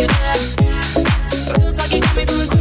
You don't wanna be my brother, so don't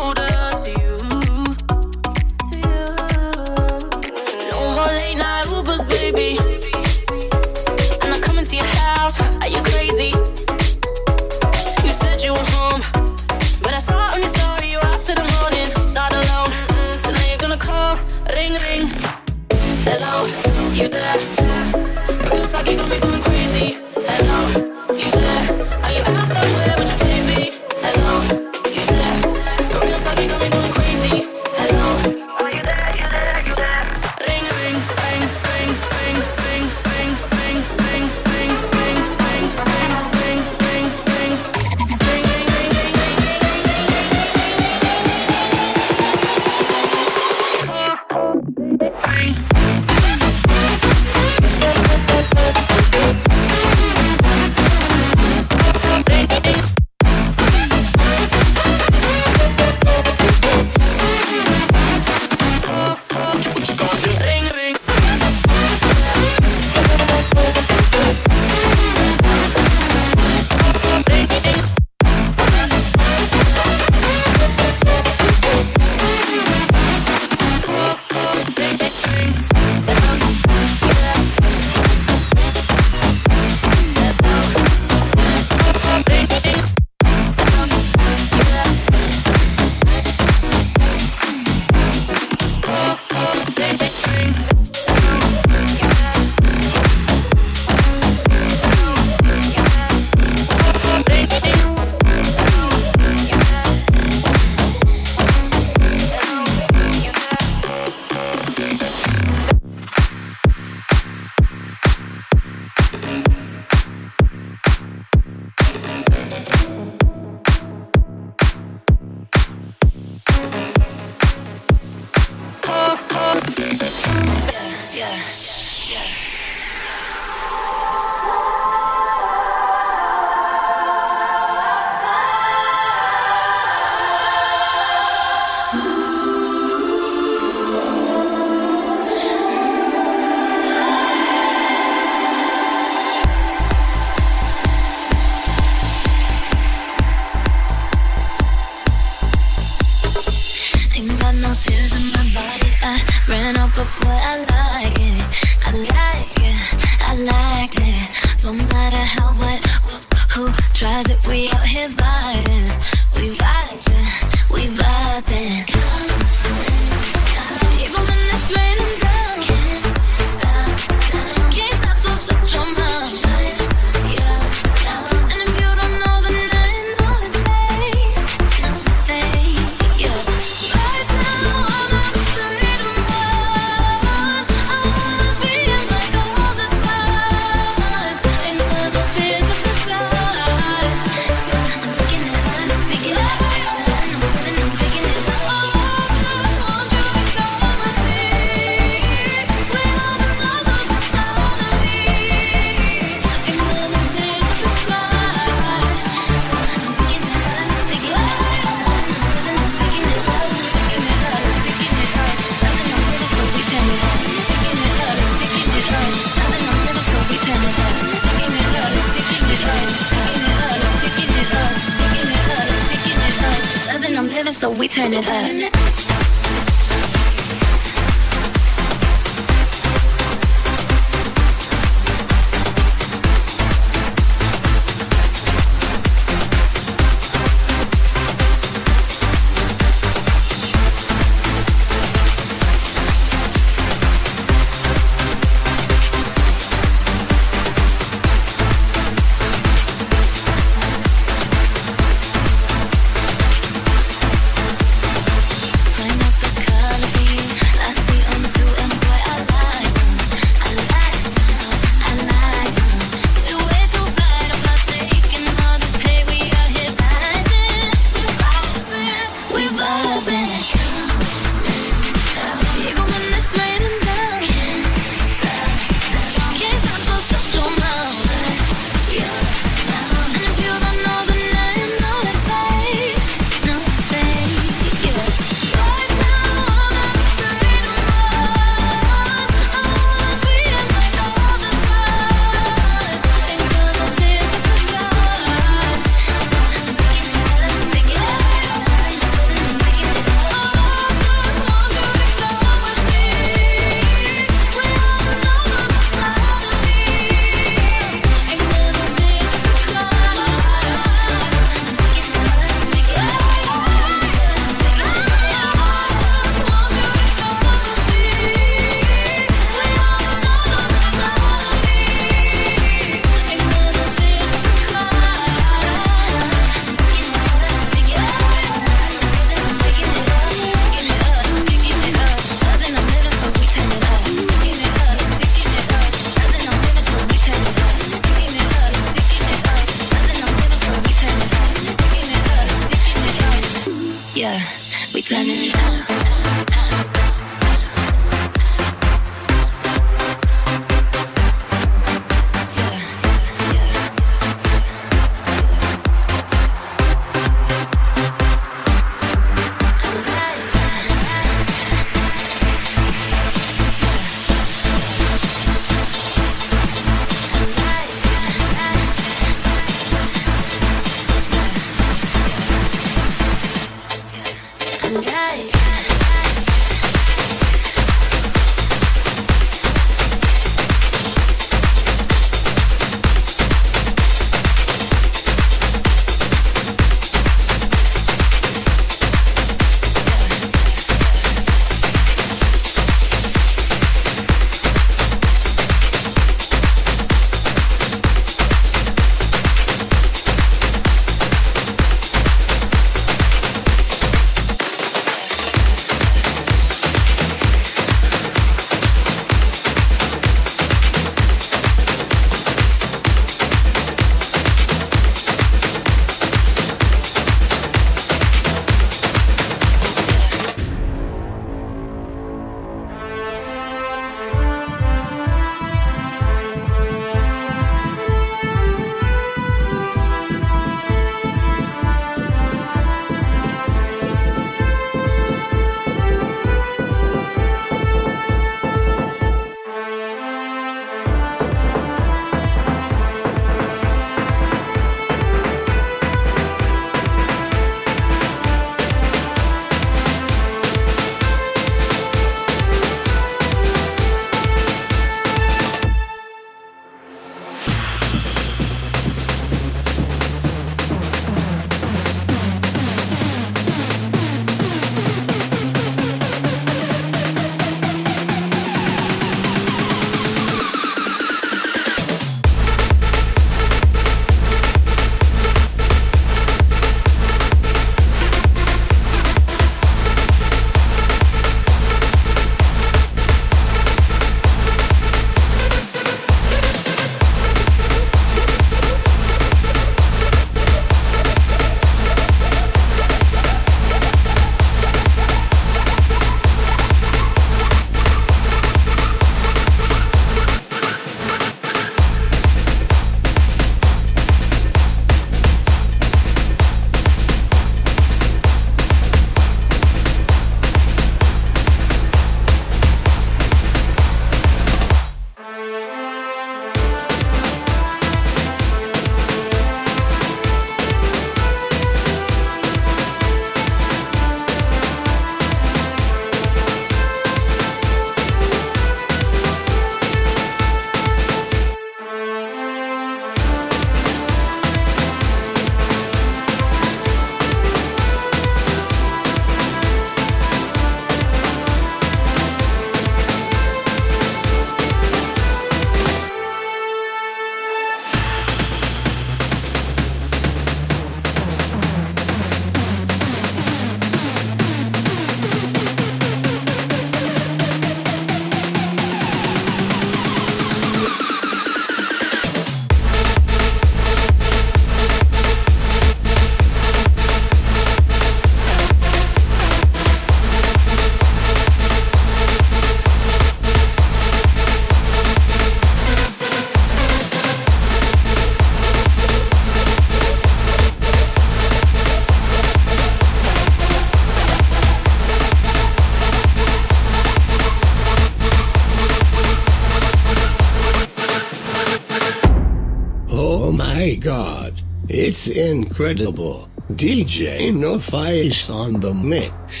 it's incredible. DJ No Face on the mix.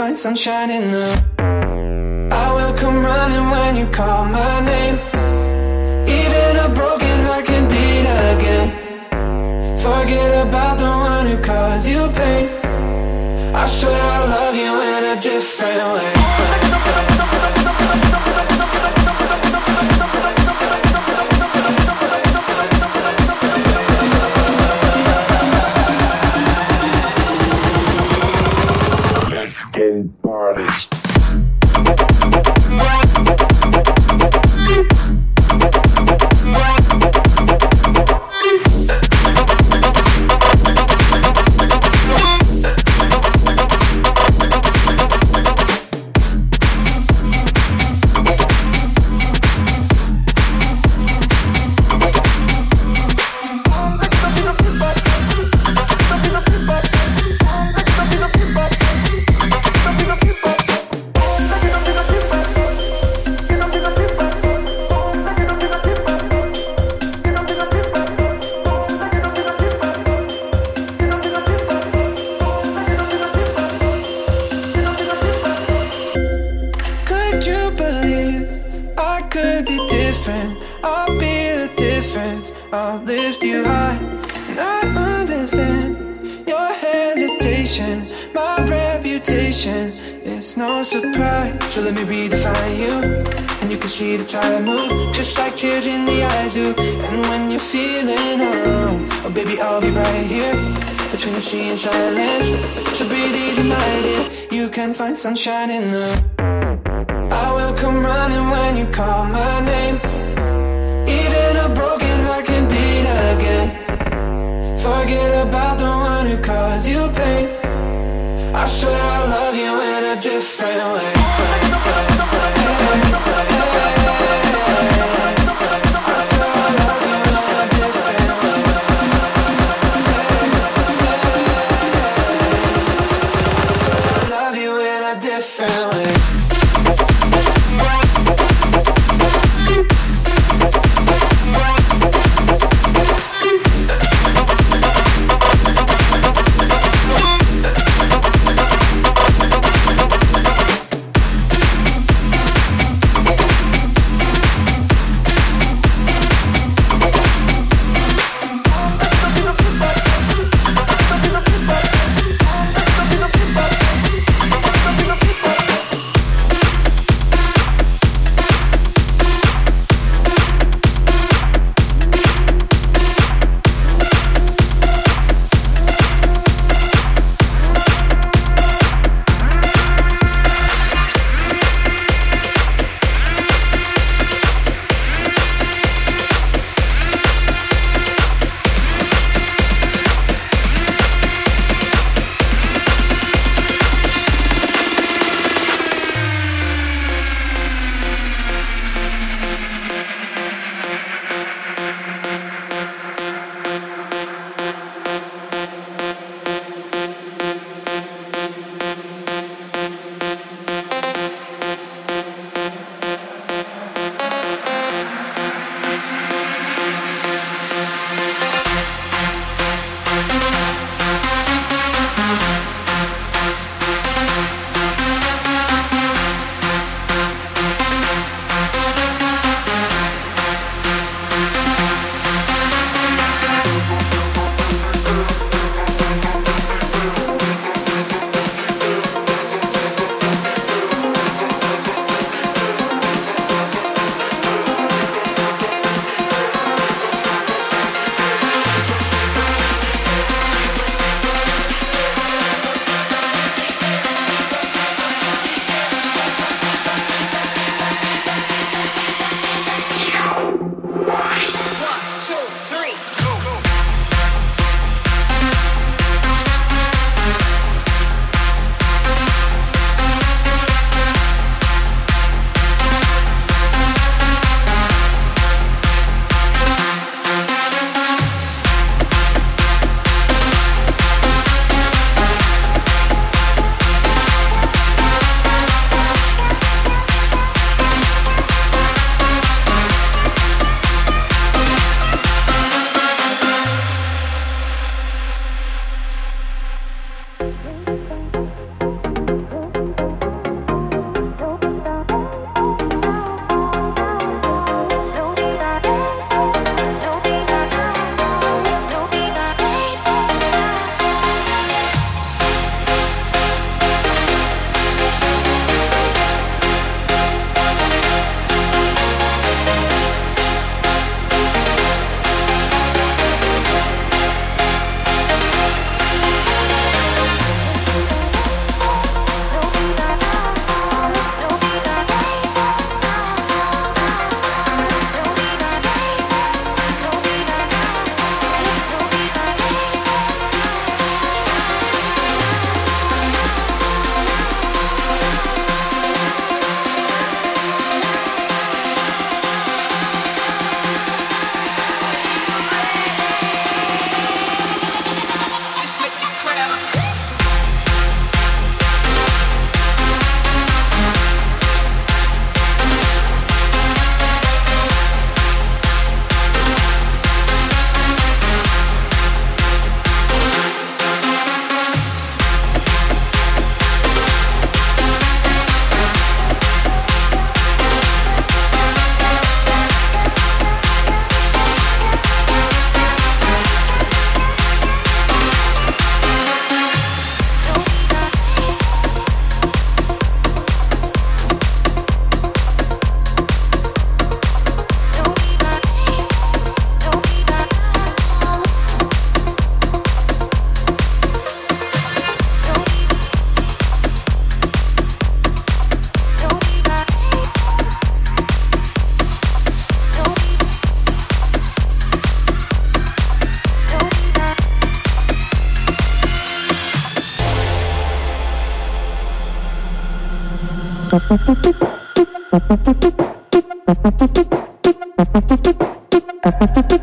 find sunshine in the I will come running when you call my name See in silence. To be united, you can find sunshine in the. I will come running when you call my Thank you.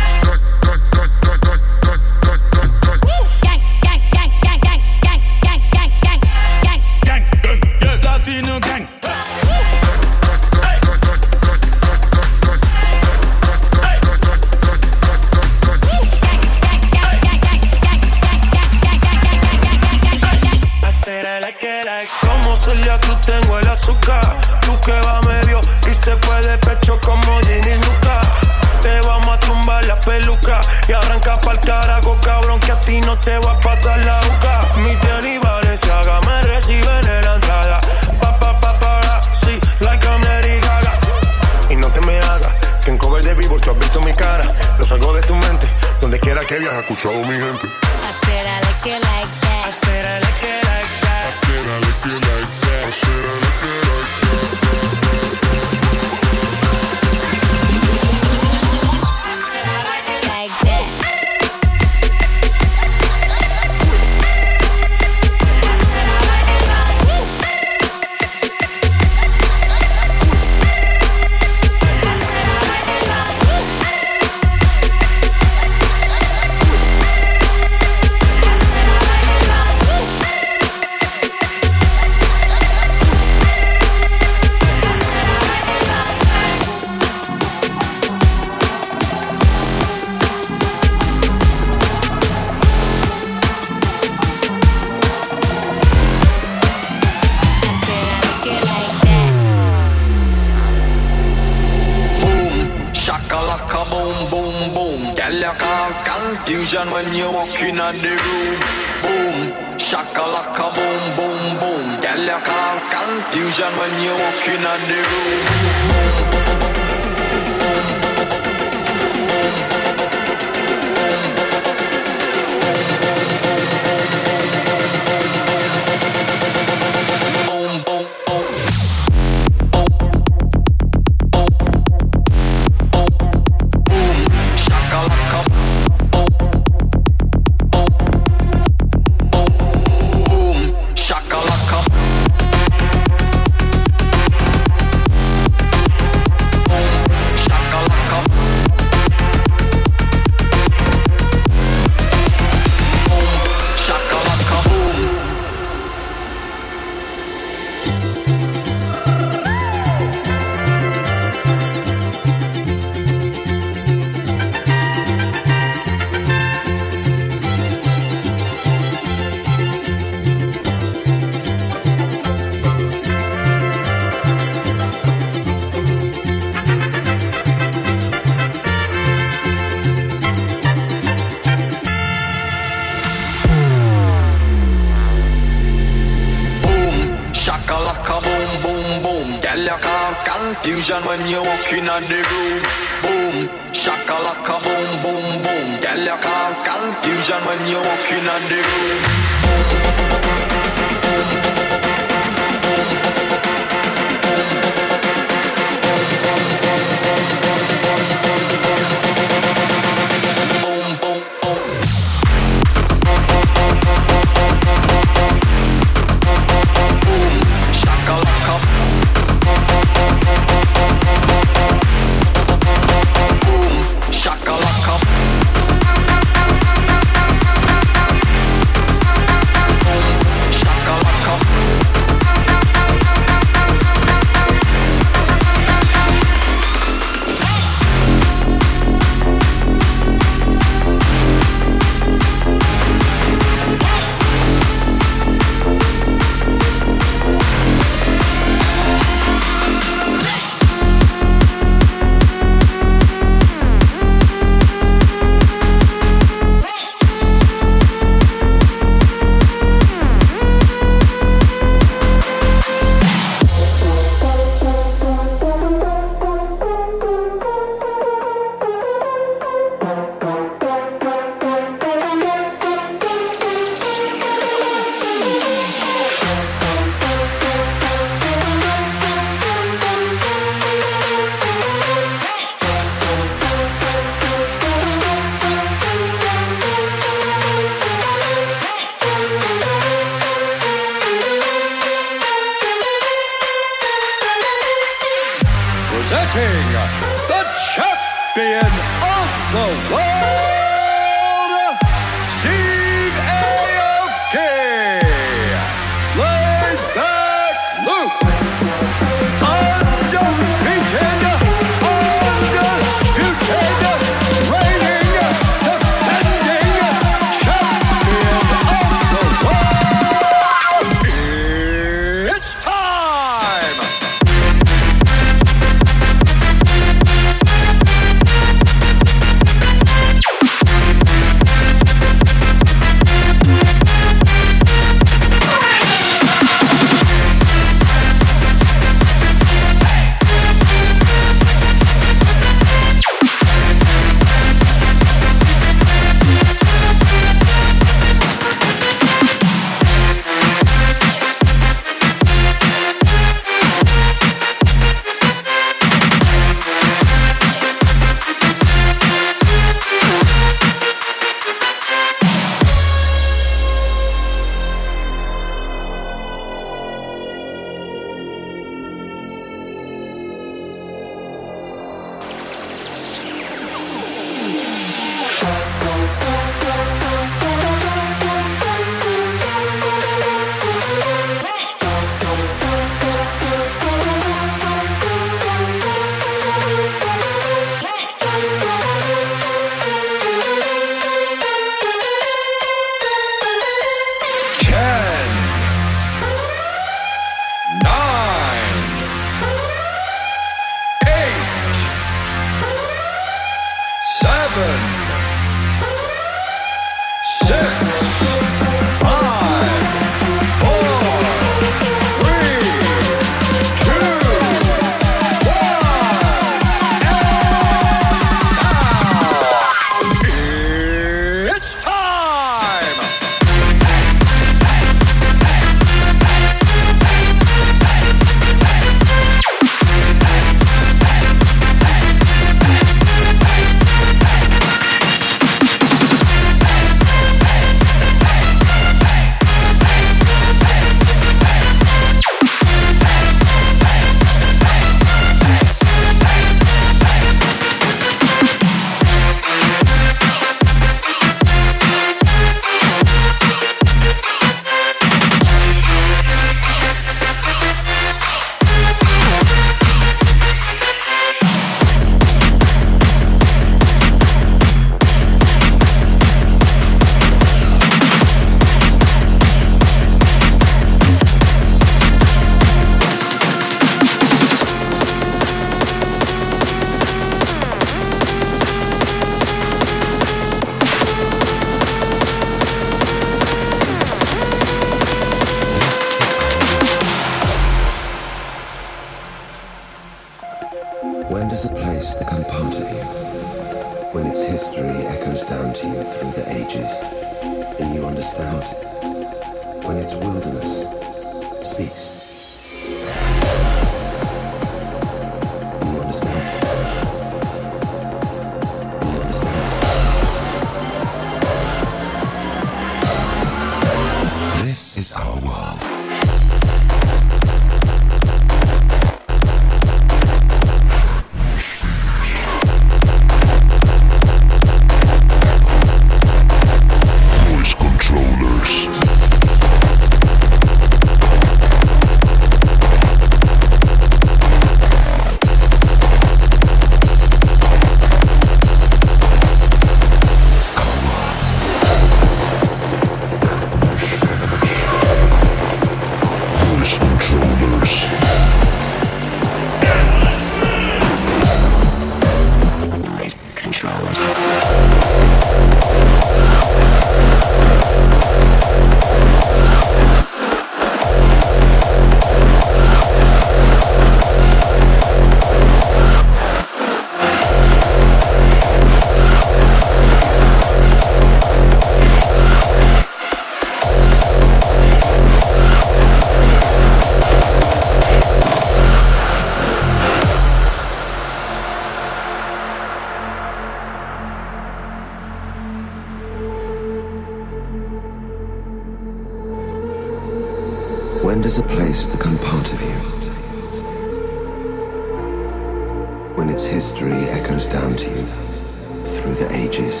through the ages.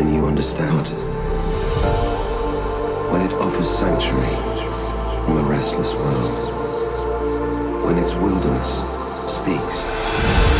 And you understand when it offers sanctuary from a restless world, when its wilderness speaks.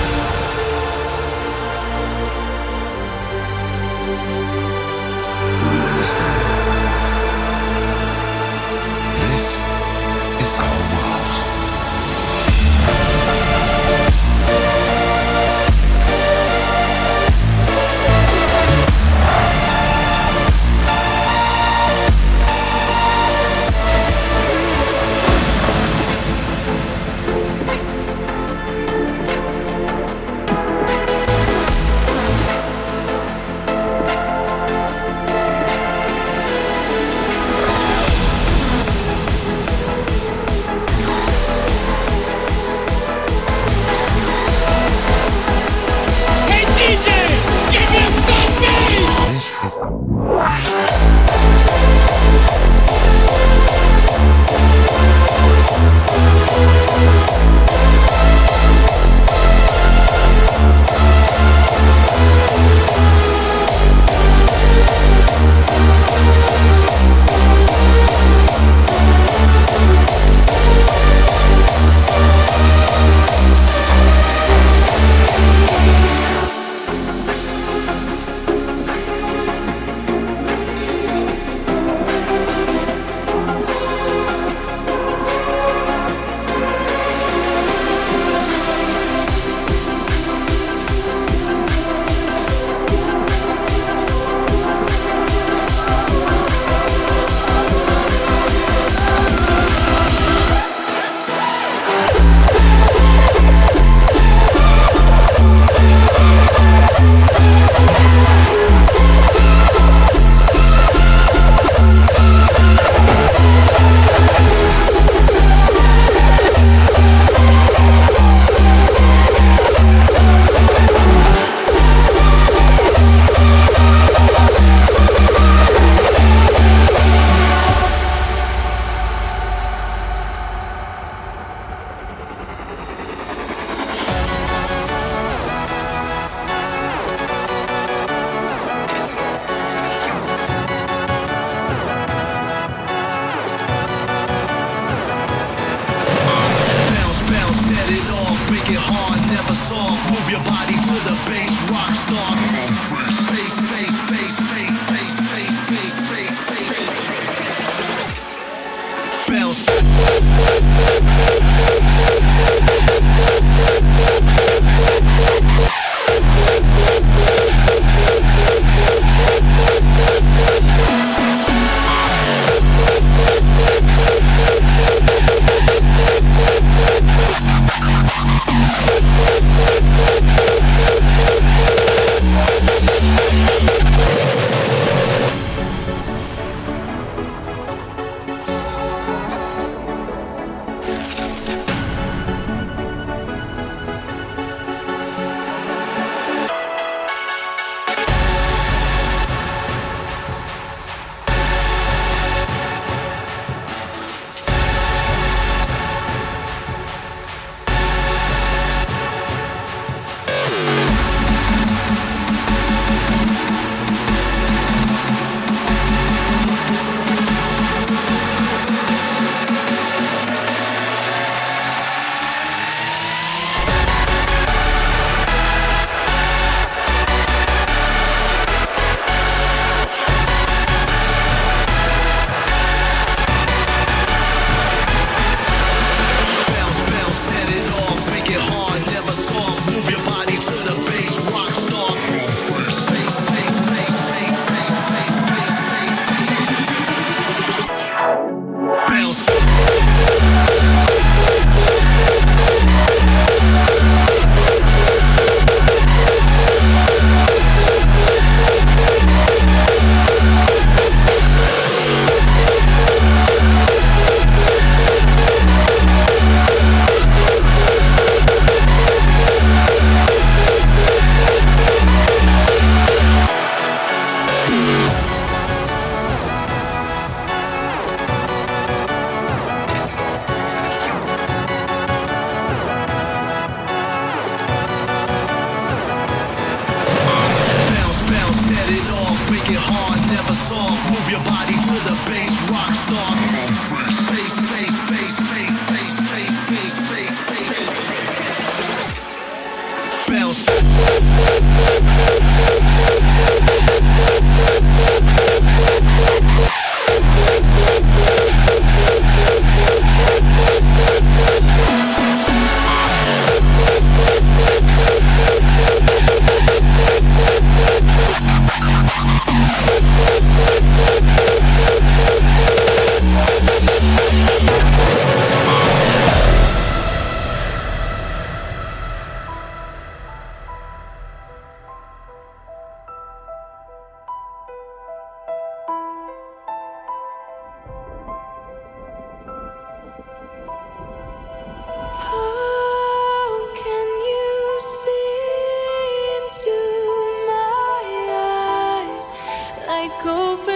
Like open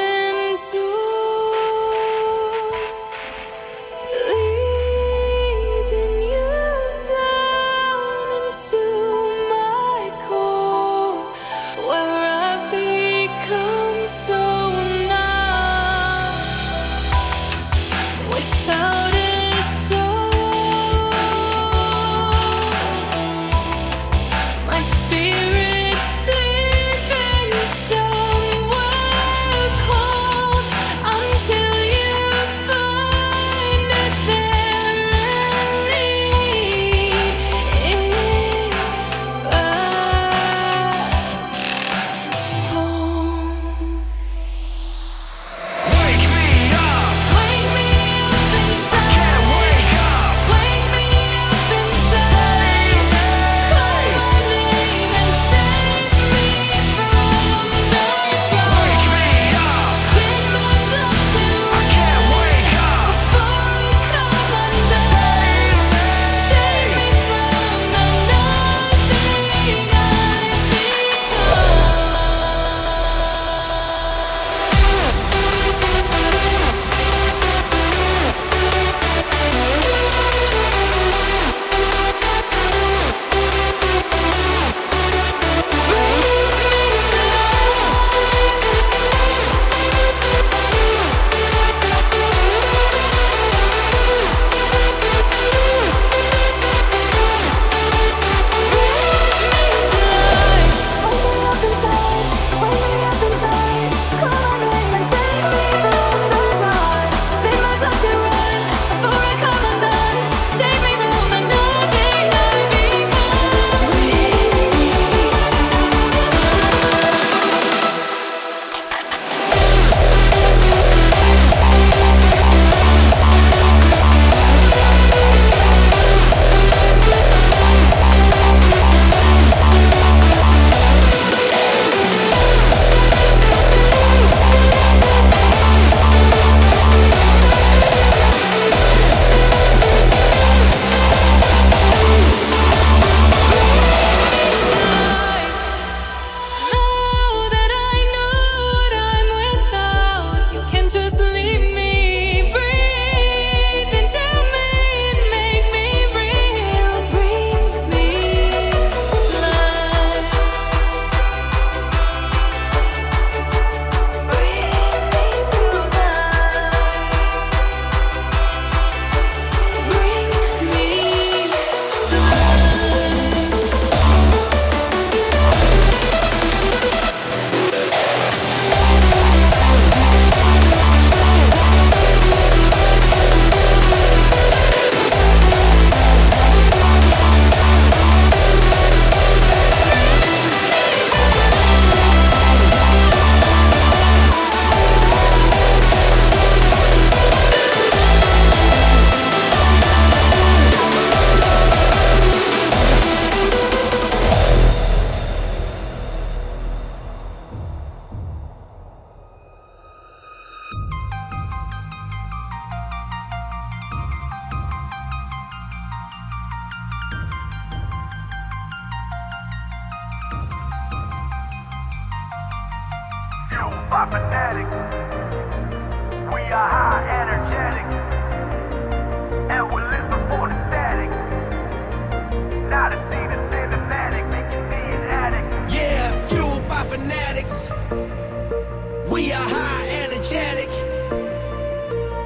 energetic.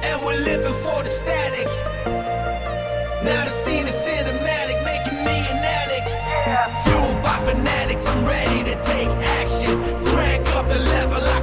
And we're living for the static. Now the scene is cinematic, making me an addict. Fueled by fanatics, I'm ready to take action. Crank up the level.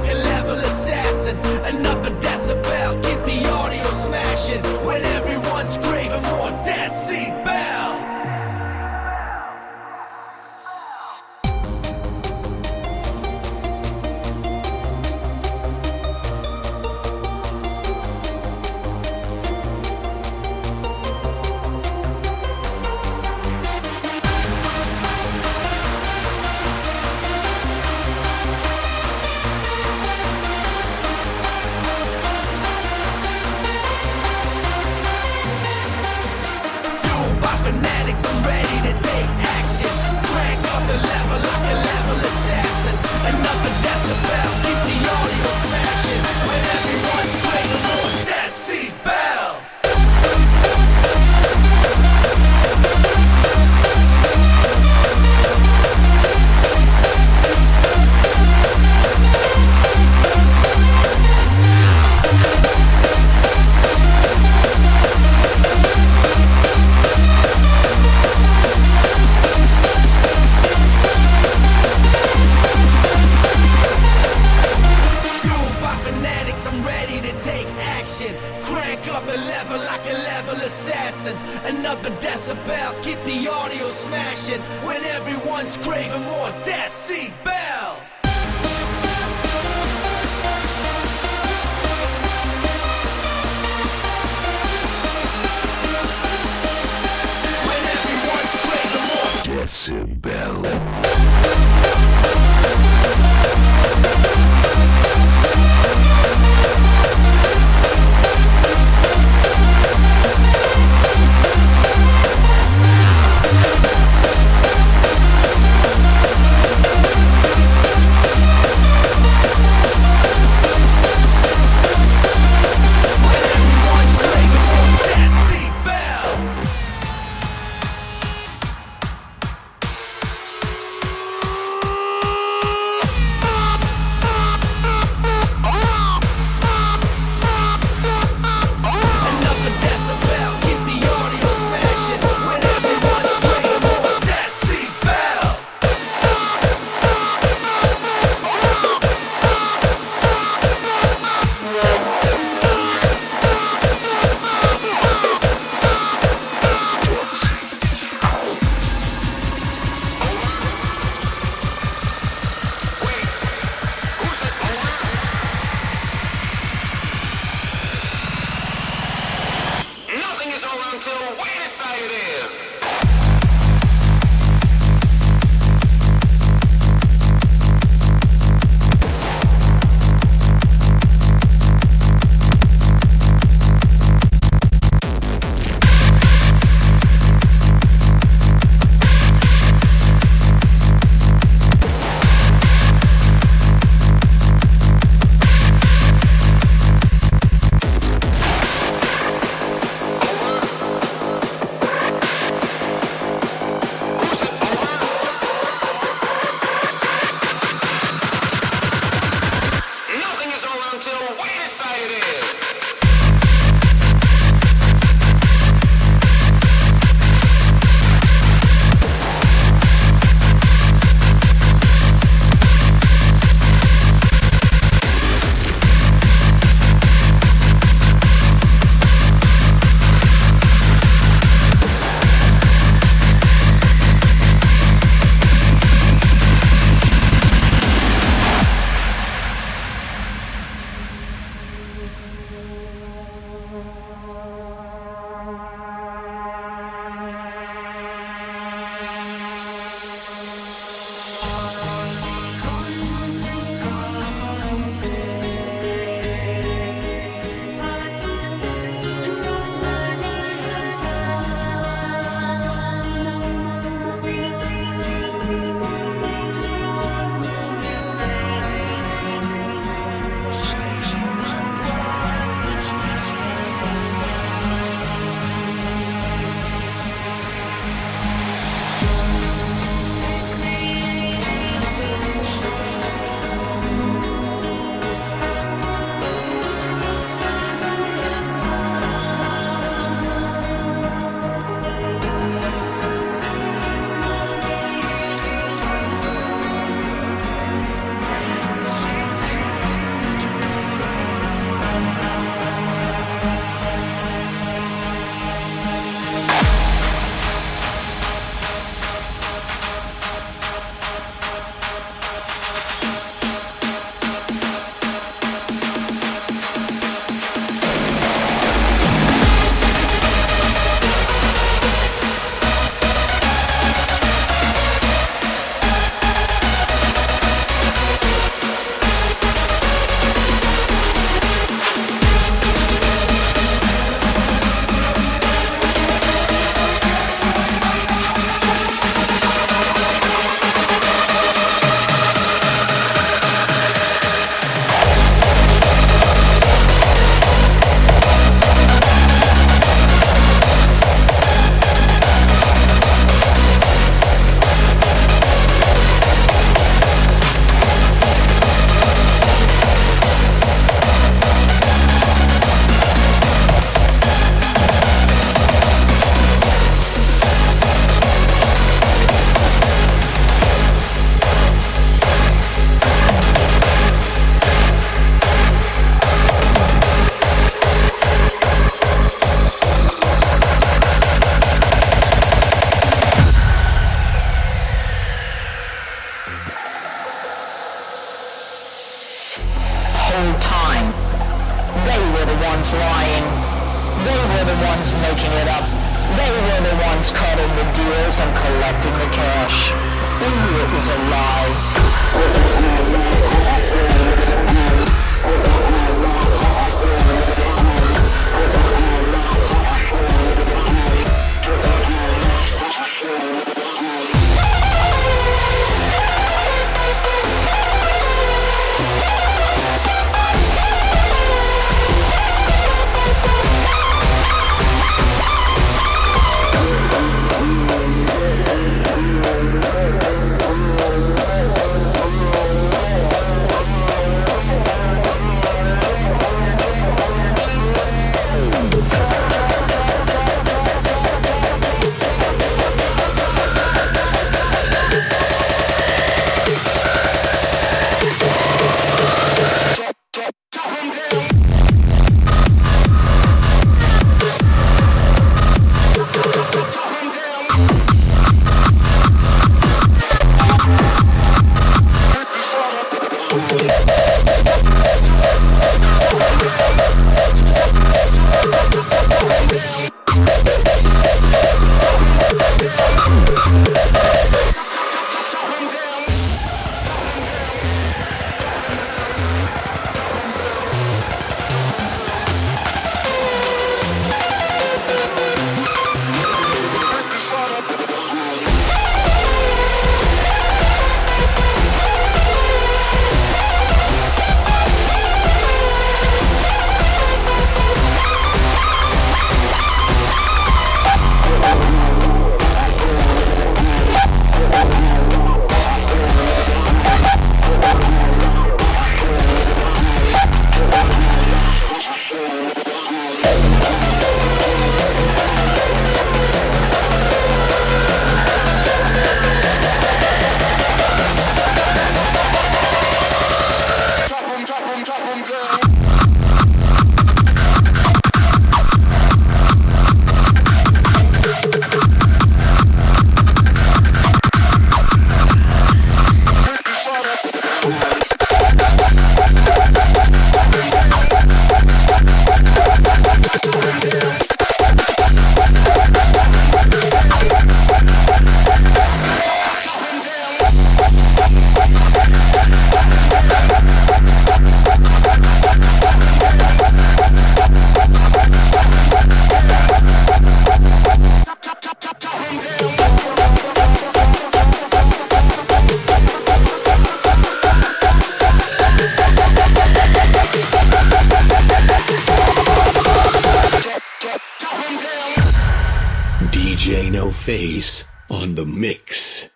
Good.